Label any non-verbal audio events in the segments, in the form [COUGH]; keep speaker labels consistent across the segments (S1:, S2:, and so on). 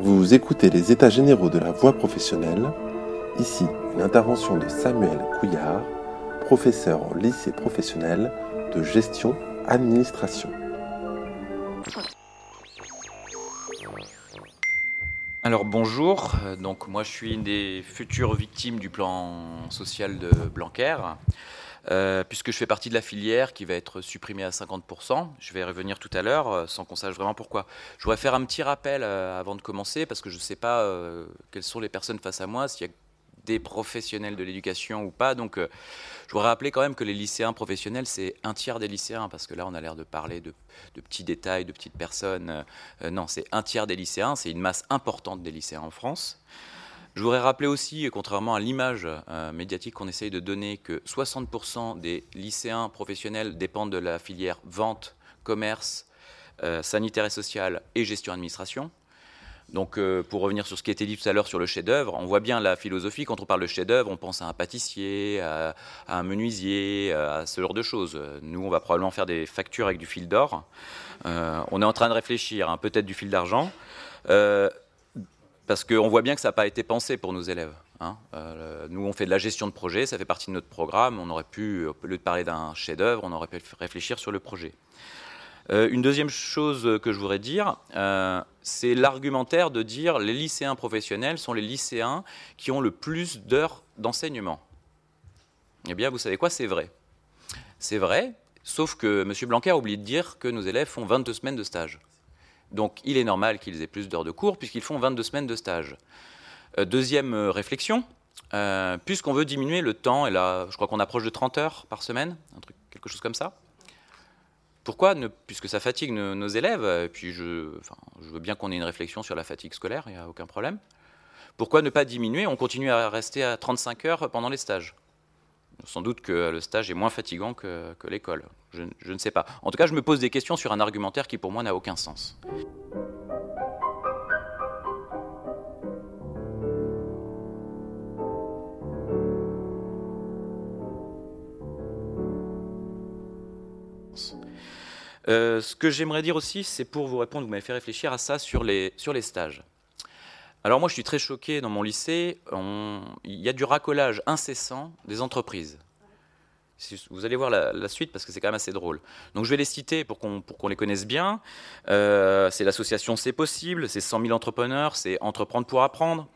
S1: Vous écoutez les États généraux de la voie professionnelle. Ici, une intervention de Samuel Couillard, professeur au lycée professionnel de gestion administration.
S2: Alors bonjour, donc moi je suis une des futures victimes du plan social de Blanquer. Euh, puisque je fais partie de la filière qui va être supprimée à 50%. Je vais revenir tout à l'heure, euh, sans qu'on sache vraiment pourquoi. Je voudrais faire un petit rappel euh, avant de commencer, parce que je ne sais pas quelles sont les personnes face à moi, s'il y a des professionnels de l'éducation ou pas. Donc, je voudrais rappeler quand même que les lycéens professionnels, c'est un tiers des lycéens, parce que là, on a l'air de parler de, petits détails, de petites personnes. non, c'est un tiers des lycéens, c'est une masse importante des lycéens en France. Je voudrais rappeler aussi, contrairement à l'image euh, médiatique qu'on essaye de donner, que 60% des lycéens professionnels dépendent de la filière vente, commerce, euh, sanitaire et social et gestion administration. Donc, euh, pour revenir sur ce qui été dit tout à l'heure sur le chef-d'œuvre, on voit bien la philosophie. Quand on parle de chef-d'œuvre, on pense à un pâtissier, à, un menuisier, à ce genre de choses. Nous, on va probablement faire des factures avec du fil d'or. on est en train de réfléchir, hein, peut-être du fil d'argent parce qu'on voit bien que ça n'a pas été pensé pour nos élèves. Hein. Euh, nous, on fait de la gestion de projet, ça fait partie de notre programme. On aurait pu, au lieu de parler d'un chef-d'œuvre, on aurait pu réfléchir sur le projet. Euh, une deuxième chose que je voudrais dire, euh, c'est l'argumentaire de dire les lycéens professionnels sont les lycéens qui ont le plus d'heures d'enseignement. Eh bien, vous savez quoi, c'est vrai. C'est vrai, sauf que M. Blanquer a oublié de dire que nos élèves font 22 semaines de stage. Donc il est normal qu'ils aient plus d'heures de cours puisqu'ils font 22 semaines de stage. Euh, deuxième euh, réflexion, euh, puisqu'on veut diminuer le temps, et là je crois qu'on approche de 30 heures par semaine, un quelque chose comme ça. Pourquoi, puisque ça fatigue nos, élèves, et puis je, je veux bien qu'on ait une réflexion sur la fatigue scolaire, il n'y a aucun problème, pourquoi ne pas diminuer On continue à rester à 35 heures pendant les stages? Sans doute que le stage est moins fatigant que, l'école. Je, ne sais pas. En tout cas, je me pose des questions sur un argumentaire qui pour moi n'a aucun sens. Euh, ce que j'aimerais dire aussi, c'est pour vous répondre, vous m'avez fait réfléchir à ça sur les, sur les stages. Alors moi, je suis très choqué dans mon lycée. Il y a du racolage incessant des entreprises. Vous allez voir la, suite parce que c'est quand même assez drôle. Donc je vais les citer pour qu'on les connaisse bien. Euh, c'est l'association C'est possible, c'est 100 000 entrepreneurs, c'est Entreprendre pour apprendre.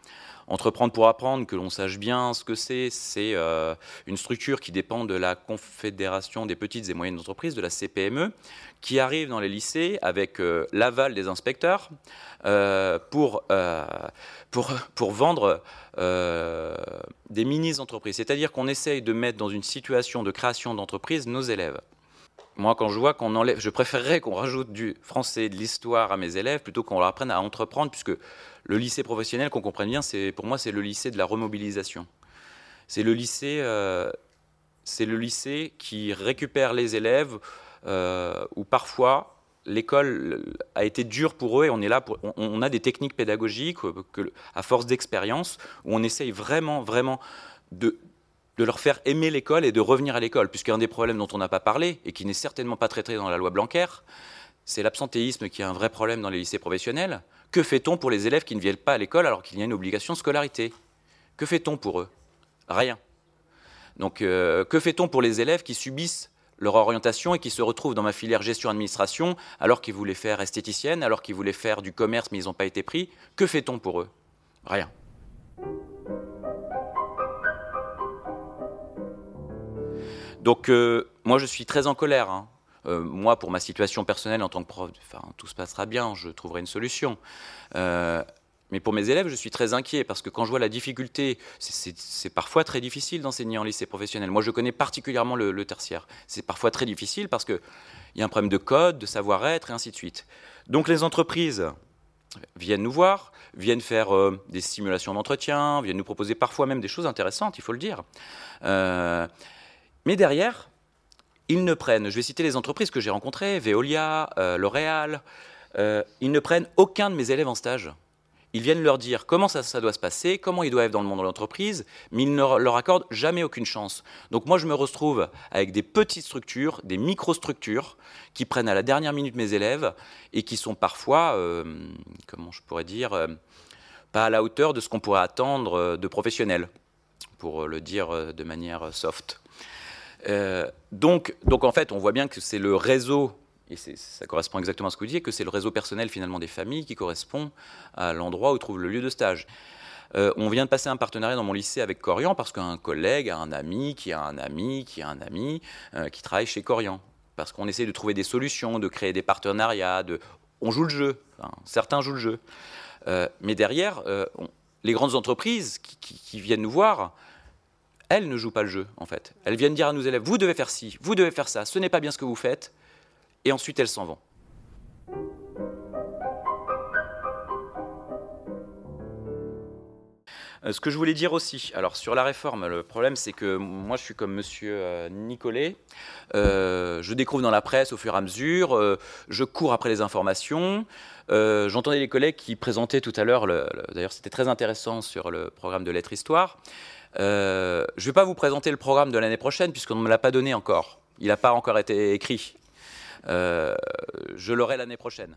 S2: Entreprendre pour apprendre, que l'on sache bien ce que c'est, c'est euh, une structure qui dépend de la Confédération des petites et moyennes entreprises, de la CPME, qui arrive dans les lycées avec euh, l'aval des inspecteurs euh, pour, pour, pour, vendre des mini-entreprises. C'est-à-dire qu'on essaye de mettre dans une situation de création d'entreprise nos élèves. Moi, quand je vois qu'on enlève, je préférerais qu'on rajoute du français, de l'histoire à mes élèves plutôt qu'on leur apprenne à entreprendre, puisque le lycée professionnel, qu'on comprenne bien, c'est pour moi c'est le lycée de la remobilisation. C'est le lycée, euh, c'est le lycée qui récupère les élèves euh, où parfois l'école a été dure pour eux et on est là a des techniques pédagogiques que, à force d'expérience où on essaye vraiment, vraiment de, de leur faire aimer l'école et de revenir à l'école, puisqu'un des problèmes dont on n'a pas parlé et qui n'est certainement pas traité dans la loi Blanquer, c'est l'absentéisme qui est un vrai problème dans les lycées professionnels. Que fait-on pour les élèves qui ne viennent pas à l'école alors qu'il y a une obligation de scolarité? Que fait-on pour eux? Rien. Donc, euh, que fait-on pour les élèves qui subissent leur orientation et qui se retrouvent dans ma filière gestion-administration alors qu'ils voulaient faire esthéticienne, alors qu'ils voulaient faire du commerce mais ils n'ont pas été pris? Que fait-on pour eux? Rien. Donc euh, moi je suis très en colère. Hein. Euh, moi pour ma situation personnelle en tant que prof, tout se passera bien, je trouverai une solution. Euh, mais pour mes élèves, je suis très inquiet parce que quand je vois la difficulté, c'est parfois très difficile d'enseigner en lycée professionnel. Moi, je connais particulièrement le, tertiaire. C'est parfois très difficile parce qu'il y a un problème de code, de savoir-être et ainsi de suite. Donc les entreprises viennent nous voir, viennent faire des simulations d'entretien, viennent nous proposer parfois même des choses intéressantes, il faut le dire. Mais derrière, ils ne prennent, je vais citer les entreprises que j'ai rencontrées, Veolia, euh, L'Oréal, euh, ils ne prennent aucun de mes élèves en stage. Ils viennent leur dire comment ça, doit se passer, comment ils doivent être dans le monde de l'entreprise, mais ils ne leur accordent jamais aucune chance. Donc moi, je me retrouve avec des petites structures, des microstructures, qui prennent à la dernière minute mes élèves et qui sont parfois, euh, comment je pourrais dire, pas à la hauteur de ce qu'on pourrait attendre de professionnels, pour le dire de manière soft. Donc, donc en fait, on voit bien que c'est le réseau et ça correspond exactement à ce que vous disiez, que c'est le réseau personnel finalement des familles qui correspond à l'endroit où trouve le lieu de stage. Euh, on vient de passer un partenariat dans mon lycée avec Corian parce qu'un collègue a un ami qui a un ami qui a un ami euh, qui travaille chez Corian. Parce qu'on essaie de trouver des solutions, de créer des partenariats, de... on joue le jeu, certains jouent le jeu. Euh, mais derrière, les grandes entreprises qui, viennent nous voir, elles ne jouent pas le jeu en fait. Elles viennent dire à nos élèves, vous devez faire ci, vous devez faire ça, ce n'est pas bien ce que vous faites, et ensuite elles s'en vont. Euh, ce que je voulais dire aussi, alors sur la réforme, le problème c'est que moi je suis comme monsieur euh, Nicolet, euh, je découvre dans la presse au fur et à mesure, je cours après les informations, j'entendais les collègues qui présentaient tout à l'heure, d'ailleurs c'était très intéressant sur le programme de lettres histoire. Je ne vais pas vous présenter le programme de l'année prochaine puisqu'on ne me l'a pas donné encore, il n'a pas encore été écrit. Euh, je l'aurai l'année prochaine.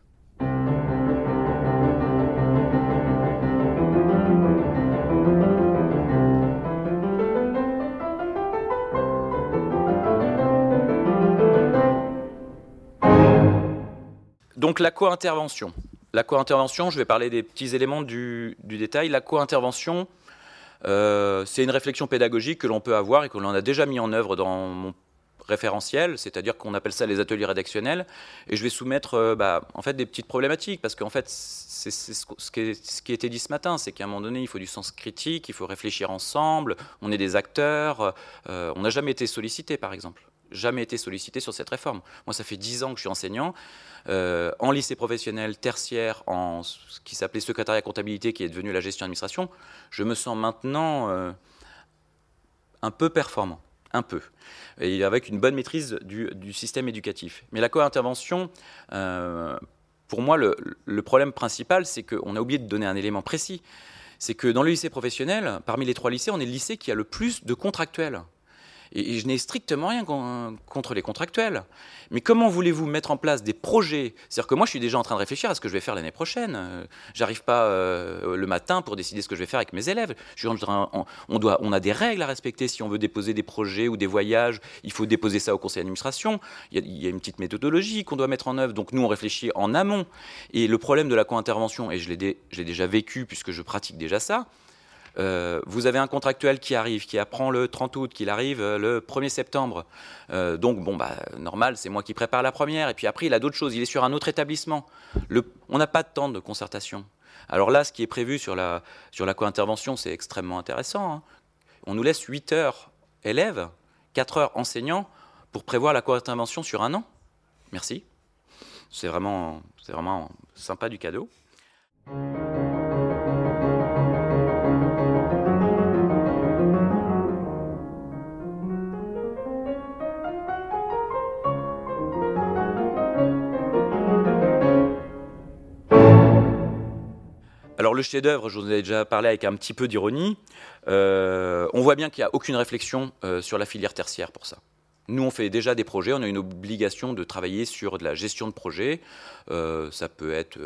S2: Donc la co-intervention. La co-intervention, je vais parler des petits éléments du, détail. La co-intervention, euh, c'est une réflexion pédagogique que l'on peut avoir et que l'on a déjà mis en œuvre dans mon référentiel, c'est-à-dire qu'on appelle ça les ateliers rédactionnels, et je vais soumettre euh, bah, en fait des petites problématiques, parce qu'en fait c'est ce, qui ce qui a été dit ce matin, c'est qu'à un moment donné il faut du sens critique, il faut réfléchir ensemble, on est des acteurs, euh, on n'a jamais été sollicité par exemple, jamais été sollicité sur cette réforme. Moi ça fait dix ans que je suis enseignant, euh, en lycée professionnel, tertiaire, en ce qui s'appelait secrétariat comptabilité, qui est devenu la gestion administration, je me sens maintenant un peu performant un peu, et avec une bonne maîtrise du, système éducatif. Mais la co-intervention, euh, pour moi, le problème principal, c'est qu'on a oublié de donner un élément précis. C'est que dans le lycée professionnel, parmi les trois lycées, on est le lycée qui a le plus de contractuels. Et, je n'ai strictement rien contre les contractuels. Mais comment voulez-vous mettre en place des projets? C'est-à-dire que moi, je suis déjà en train de réfléchir à ce que je vais faire l'année prochaine. Euh, j'arrive pas euh, le matin pour décider ce que je vais faire avec mes élèves. Je on, doit, on a des règles à respecter. Si on veut déposer des projets ou des voyages, il faut déposer ça au conseil d'administration. Il, il, y a une petite méthodologie qu'on doit mettre en œuvre. Donc nous, on réfléchit en amont. Et le problème de la co-intervention, et je l'ai déjà vécu puisque je pratique déjà ça, euh, vous avez un contractuel qui arrive, qui apprend le 30 août, qu'il arrive euh, le 1er septembre. Euh, donc, bon, bah, normal, c'est moi qui prépare la première. Et puis après, il a d'autres choses. Il est sur un autre établissement. on n'a pas de temps de concertation. Alors là, ce qui est prévu sur la, sur la co-intervention, c'est extrêmement intéressant. Hein. On nous laisse 8 heures élèves, 4 heures enseignants pour prévoir la co-intervention sur un an. Merci. C'est vraiment, c'est vraiment sympa du cadeau. Alors le chef-d'œuvre, je vous en ai déjà parlé avec un petit peu d'ironie. Euh, on voit bien qu'il n'y a aucune réflexion euh, sur la filière tertiaire pour ça. Nous, on fait déjà des projets, on a une obligation de travailler sur de la gestion de projet. Euh, ça peut être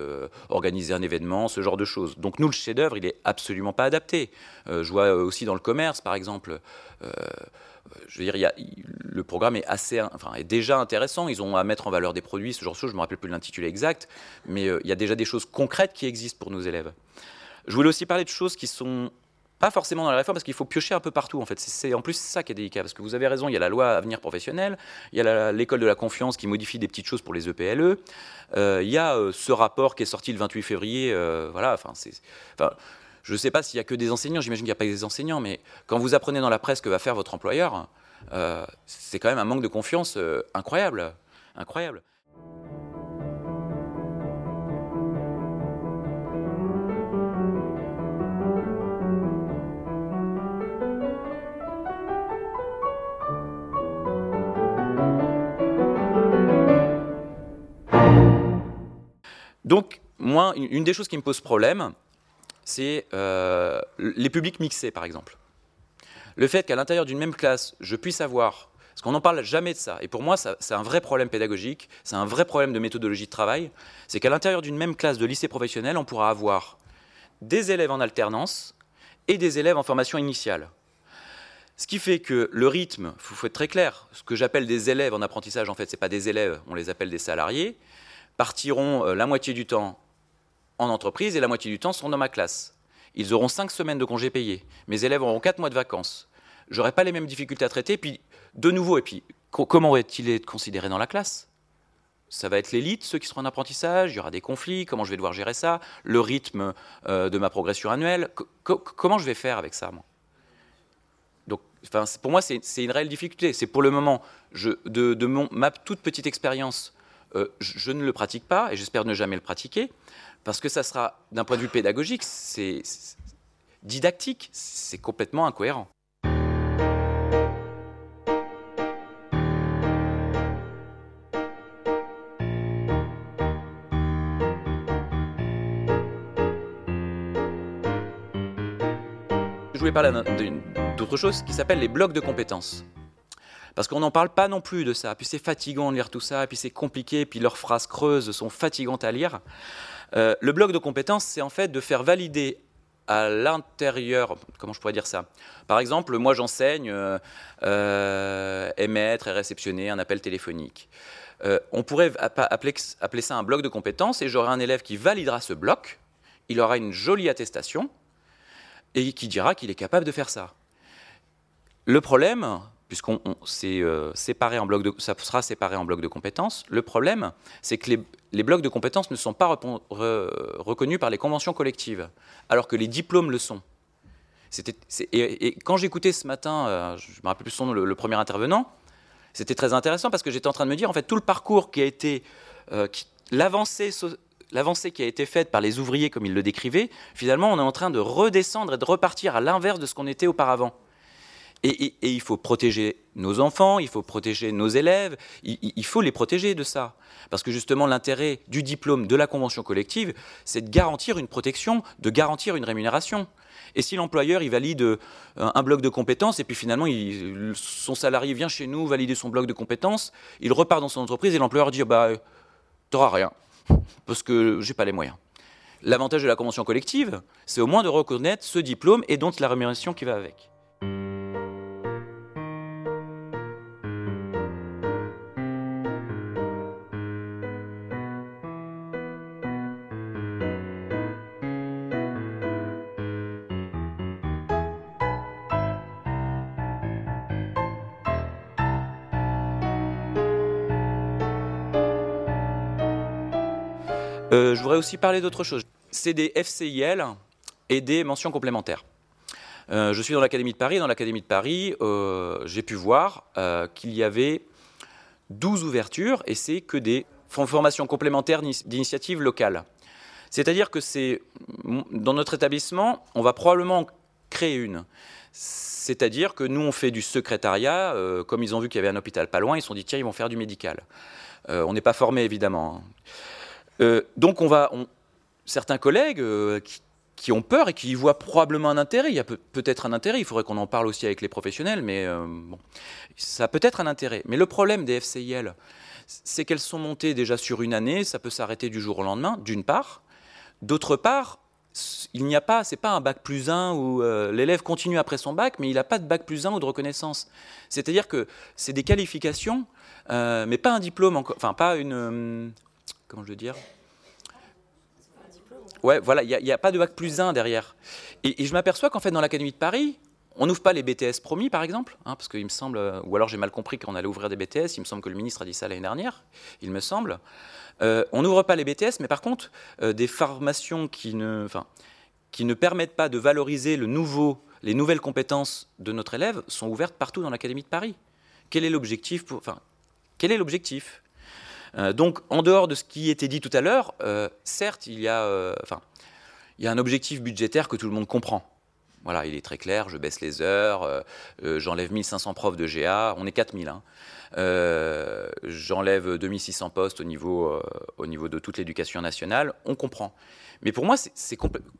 S2: organiser un événement, ce genre de choses. Donc nous, le chef-d'œuvre, il n'est absolument pas adapté. je vois aussi dans le commerce, par exemple, je veux dire, le programme est assez, enfin, est déjà intéressant. Ils ont à mettre en valeur des produits, ce genre de choses. Je me rappelle plus l'intitulé exact, mais euh, il y a déjà des choses concrètes qui existent pour nos élèves. Je voulais aussi parler de choses qui sont pas forcément dans la réforme parce qu'il faut piocher un peu partout en fait. C'est en plus ça qui est délicat parce que vous avez raison, il y a la loi avenir professionnel, il y a l'école de la confiance qui modifie des petites choses pour les EPLE, e. euh, il y a euh, ce rapport qui est sorti le 28 février, voilà, enfin je ne sais pas s'il n'y a que des enseignants, j'imagine qu'il n'y a pas que des enseignants, mais quand vous apprenez dans la presse que va faire votre employeur, euh, c'est quand même un manque de confiance euh, incroyable. Incroyable. Donc, moi, une des choses qui me pose problème, c'est les publics mixés, par exemple. Le fait qu'à l'intérieur d'une même classe, je puisse avoir, parce qu'on n'en parle jamais de ça, et pour moi, c'est un vrai problème pédagogique, c'est un vrai problème de méthodologie de travail, c'est qu'à l'intérieur d'une même classe de lycée professionnel, on pourra avoir des élèves en alternance et des élèves en formation initiale. Ce qui fait que le rythme, il faut être très clair, ce que j'appelle des élèves en apprentissage, en fait, ce n'est pas des élèves, on les appelle des salariés, partiront euh, la moitié du temps en entreprise et la moitié du temps seront dans ma classe. Ils auront cinq semaines de congés payés. Mes élèves auront quatre mois de vacances. J'aurai pas les mêmes difficultés à traiter. Puis, de nouveau, et puis, comment va-t-il être considéré dans la classe? Ça va être l'élite, ceux qui seront en apprentissage, il y aura des conflits, comment je vais devoir gérer ça, le rythme euh, de ma progression annuelle, comment je vais faire avec ça, moi? Donc, pour moi, c'est une réelle difficulté. C'est pour le moment, de, ma toute petite expérience, euh, je, ne le pratique pas, et j'espère ne jamais le pratiquer, parce que ça sera, d'un point de vue pédagogique, c'est didactique, c'est complètement incohérent. Je voulais parler d'autre chose qui s'appelle les blocs de compétences. Parce qu'on n'en parle pas non plus de ça. Puis c'est fatigant de lire tout ça, puis c'est compliqué, puis leurs phrases creuses sont fatigantes à lire. Euh, le bloc de compétences, c'est en fait de faire valider à l'intérieur, comment je pourrais dire ça? Par exemple, moi j'enseigne euh, euh, émettre et réceptionner un appel téléphonique. on pourrait appeler, appeler, ça un bloc de compétences et j'aurai un élève qui validera ce bloc, il aura une jolie attestation et qui dira qu'il est capable de faire ça. Le problème, puisqu'on euh, séparé en sera séparé en blocs de compétences. Le problème, c'est que les, blocs de compétences ne sont pas reconnus par les conventions collectives, alors que les diplômes le sont. Et, quand j'écoutais ce matin, euh, je me rappelle plus son nom, le, premier intervenant, c'était très intéressant parce que j'étais en train de me dire, en fait, tout le parcours qui a été, euh, l'avancée qui a été faite par les ouvriers, comme ils le décrivaient, finalement, on est en train de redescendre et de repartir à l'inverse de ce qu'on était auparavant. Et, il faut protéger nos enfants, il faut protéger nos élèves, il, faut les protéger de ça. Parce que justement, l'intérêt du diplôme de la convention collective, c'est de garantir une protection, de garantir une rémunération. Et si l'employeur il valide euh, un bloc de compétences et puis finalement son salarié vient chez nous valider son bloc de compétences, il repart dans son entreprise et l'employeur dit bah t'auras rien parce que j'ai pas les moyens. L'avantage de la convention collective, c'est au moins de reconnaître ce diplôme et donc la rémunération qui va avec. Je voudrais aussi parler d'autre chose. C'est des FCIL et des mentions complémentaires. Euh, je suis dans l'Académie de Paris. Dans l'Académie de Paris, euh, j'ai pu voir qu'il y avait 12 ouvertures et c'est que des formations complémentaires d'initiatives locales. C'est-à-dire que c'est dans notre établissement, on va probablement créer une. C'est-à-dire que nous, on fait du secrétariat. comme ils ont vu qu'il y avait un hôpital pas loin, ils se sont dit tiens, ils vont faire du médical. on n'est pas formé évidemment. Hein. Euh, donc on va, certains collègues euh, qui, ont peur et qui y voient probablement un intérêt, il y a peut-être un intérêt, il faudrait qu'on en parle aussi avec les professionnels, mais euh, bon, ça peut être un intérêt. Mais le problème des FCIL, c'est qu'elles sont montées déjà sur une année, ça peut s'arrêter du jour au lendemain, d'une part. D'autre part, il n'y a pas, c'est pas un bac plus 1 où l'élève continue après son bac, mais il n'a pas de bac plus 1 ou de reconnaissance. C'est-à-dire que c'est des qualifications, mais pas un diplôme, enfin pas une, comment je veux dire? Ouais, voilà, il n'y a, pas de bac plus 1 derrière. Et, je m'aperçois qu'en fait, dans l'Académie de Paris, on n'ouvre pas les BTS promis, par exemple, hein, parce qu'il me semble, ou alors j'ai mal compris qu'on allait ouvrir des BTS, il me semble que le ministre a dit ça l'année dernière, il me semble. Euh, on n'ouvre pas les BTS, mais par contre, euh, des formations qui ne, qui ne permettent pas de valoriser les nouvelles compétences de notre élève sont ouvertes partout dans l'Académie de Paris. Quel est l'objectif enfin, quel est l'objectif? Euh, donc, en dehors de ce qui était dit tout à l'heure, euh, certes, il y, a, euh, il y a un objectif budgétaire que tout le monde comprend. Voilà, il est très clair, je baisse les heures, j'enlève 1500 profs de GA, on est 4000. Hein. Euh, j'enlève 2600 postes au niveau, au niveau de toute l'éducation nationale, on comprend. Mais pour moi,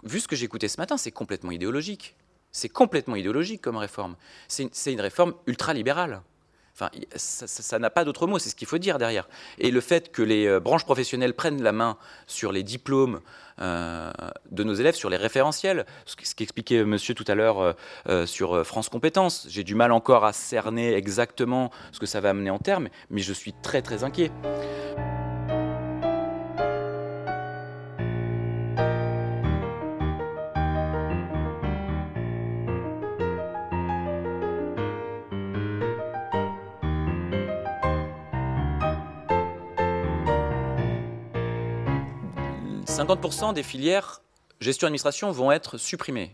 S2: vu ce que écouté ce matin, c'est complètement idéologique. C'est complètement idéologique comme réforme. C'est une réforme ultra-libérale. Enfin, ça n'a pas d'autre mot, c'est ce qu'il faut dire derrière. Et le fait que les euh, branches professionnelles prennent la main sur les diplômes euh, de nos élèves, sur les référentiels, ce qu'expliquait monsieur tout à l'heure euh, sur France Compétences, j'ai du mal encore à cerner exactement ce que ça va amener en termes, mais je suis très très inquiet. 50% des filières gestion-administration vont être supprimées.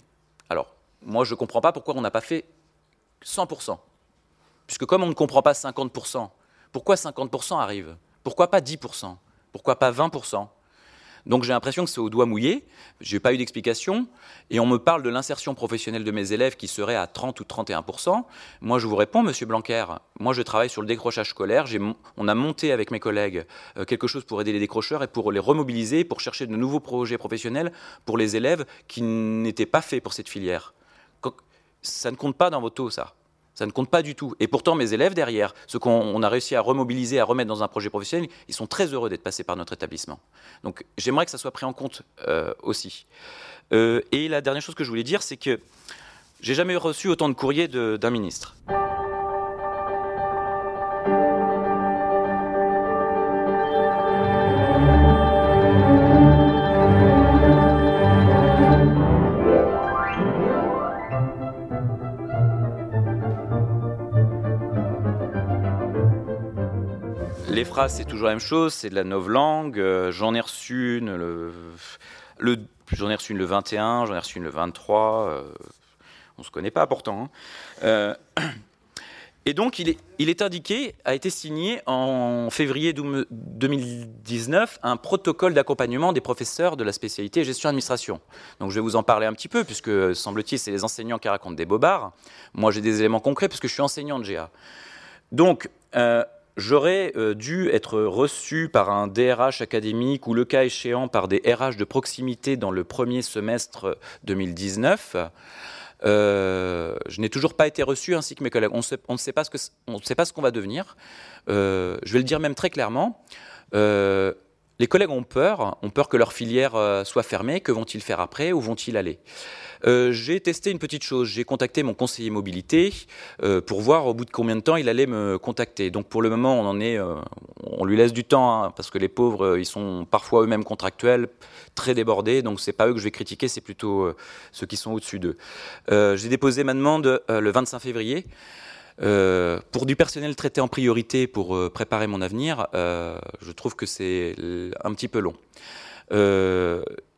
S2: Alors, moi, je ne comprends pas pourquoi on n'a pas fait 100%. Puisque comme on ne comprend pas 50%, pourquoi 50% arrive? Pourquoi pas 10% Pourquoi pas 20% donc j'ai l'impression que c'est au doigt mouillé, je n'ai pas eu d'explication, et on me parle de l'insertion professionnelle de mes élèves qui serait à 30 ou 31%. Moi je vous réponds, Monsieur Blanquer, moi je travaille sur le décrochage scolaire, on a monté avec mes collègues euh, quelque chose pour aider les décrocheurs et pour les remobiliser, pour chercher de nouveaux projets professionnels pour les élèves qui n'étaient pas faits pour cette filière. Ça ne compte pas dans vos taux, ça. Ça ne compte pas du tout. Et pourtant, mes élèves derrière, ceux qu'on a réussi à remobiliser, à remettre dans un projet professionnel, ils sont très heureux d'être passés par notre établissement. Donc j'aimerais que ça soit pris en compte euh, aussi. Euh, et la dernière chose que je voulais dire, c'est que j'ai jamais reçu autant de courriers d'un ministre. C'est toujours la même chose, c'est de la novlangue. Euh, j'en ai reçu une le, j'en ai reçu le 21, j'en ai reçu une le 23. Euh, on se connaît pas pourtant. Hein. Euh, [CLEARS THROAT] et donc, il est, indiqué, a été signé en février 2019, un protocole d'accompagnement des professeurs de la spécialité gestion-administration. Donc, je vais vous en parler un petit peu, puisque, semble-t-il, c'est les enseignants qui racontent des bobards. Moi, j'ai des éléments concrets, puisque je suis enseignant de GA. Donc, j'aurais euh, dû être reçu par un DRH académique ou le cas échéant par des RH de proximité dans le premier semestre 2019. Euh, je n'ai toujours pas été reçu ainsi que mes collègues. On, ne sait pas ce qu'on va devenir. Euh, je vais le dire même très clairement. Les collègues ont peur, ont peur que leur filière soit fermée. Que vont-ils faire après Où vont-ils aller? Euh, j'ai testé une petite chose. J'ai contacté mon conseiller mobilité euh, pour voir au bout de combien de temps il allait me contacter. Donc pour le moment, on en est, euh, on lui laisse du temps hein, parce que les pauvres, ils sont parfois eux-mêmes contractuels, très débordés. Donc c'est pas eux que je vais critiquer, c'est plutôt ceux qui sont au-dessus d'eux. j'ai déposé ma demande le 25 février. Pour du personnel traité en priorité pour préparer mon avenir, je trouve que c'est un petit peu long.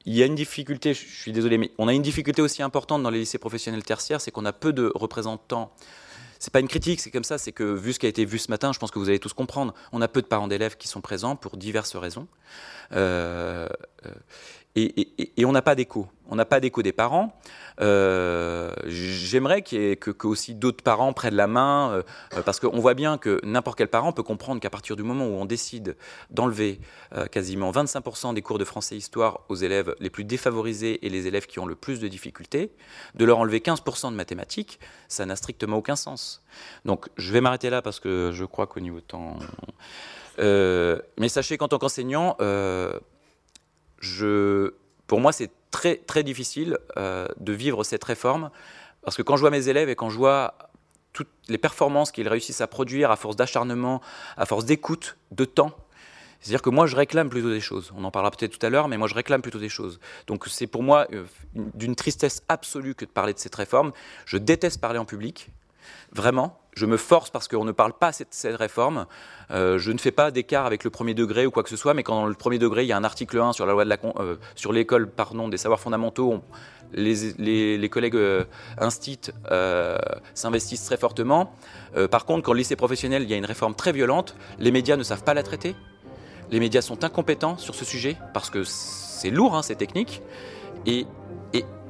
S2: Il y a une difficulté, je suis désolé, mais on a une difficulté aussi importante dans les lycées professionnels tertiaires, c'est qu'on a peu de représentants. C'est pas une critique, c'est comme ça, c'est que vu ce qui a été vu ce matin, je pense que vous allez tous comprendre, on a peu de parents d'élèves qui sont présents pour diverses raisons. Euh, euh, et, on n'a pas d'écho. On n'a pas d'écho des parents. Euh, j'aimerais que, que, aussi d'autres parents prennent la main, euh, parce qu'on voit bien que n'importe quel parent peut comprendre qu'à partir du moment où on décide d'enlever euh, quasiment 25% des cours de français histoire aux élèves les plus défavorisés et les élèves qui ont le plus de difficultés, de leur enlever 15% de mathématiques, ça n'a strictement aucun sens. Donc je vais m'arrêter là parce que je crois qu'au niveau temps... mais sachez qu'en tant qu'enseignant, pour moi, c'est très, très difficile euh, de vivre cette réforme, parce que quand je vois mes élèves et quand je vois toutes les performances qu'ils réussissent à produire à force d'acharnement, à force d'écoute, de temps, c'est-à-dire que moi, je réclame plutôt des choses. On en parlera peut-être tout à l'heure, mais moi, je réclame plutôt des choses. Donc, c'est pour moi euh, d'une tristesse absolue que de parler de cette réforme. Je déteste parler en public. Vraiment, je me force parce qu'on ne parle pas de cette, réforme. Euh, je ne fais pas d'écart avec le premier degré ou quoi que ce soit, mais quand dans le premier degré, il y a un article 1 sur la loi de euh, l'école pardon, des savoirs fondamentaux, les, collègues euh, euh, s'investissent très fortement. par contre, quand le lycée professionnel, il y a une réforme très violente, les médias ne savent pas la traiter. Les médias sont incompétents sur ce sujet parce que c'est lourd, hein, c'est technique. Et,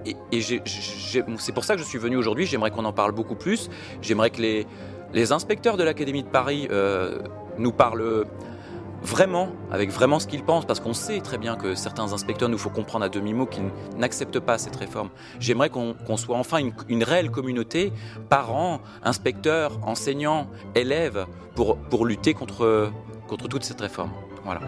S2: et c'est pour ça que je suis venu aujourd'hui. J'aimerais qu'on en parle beaucoup plus. J'aimerais que les, inspecteurs de l'Académie de Paris euh, nous parlent vraiment, avec vraiment ce qu'ils pensent, parce qu'on sait très bien que certains inspecteurs nous font comprendre à demi-mot qu'ils n'acceptent pas cette réforme. J'aimerais qu'on soit enfin une, réelle communauté, parents, inspecteurs, enseignants, élèves, pour, pour lutter contre, contre toute cette réforme. Voilà.